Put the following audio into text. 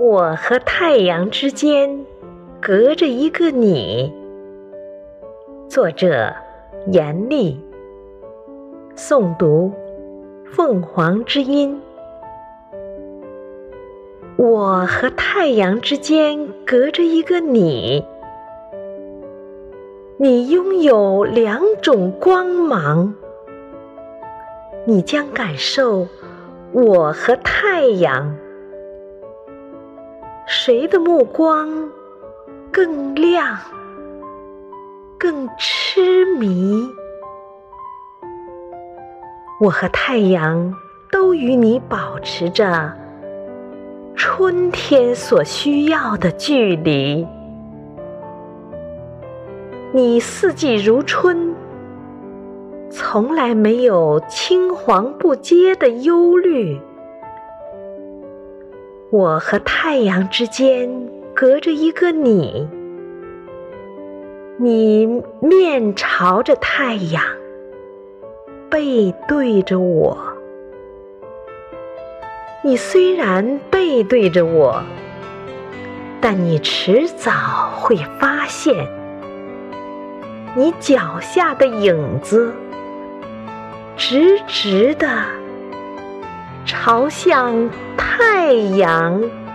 我和太阳之间隔着一个你。作者：严厉。诵读：凤凰之音。我和太阳之间隔着一个你，你拥有两种光芒，你将感受我和太阳。谁的目光更亮、更痴迷？我和太阳都与你保持着春天所需要的距离。你四季如春，从来没有青黄不接的忧虑。我和太阳之间隔着一个你，你面朝着太阳，背对着我。你虽然背对着我，但你迟早会发现，你脚下的影子直直的。朝向太阳。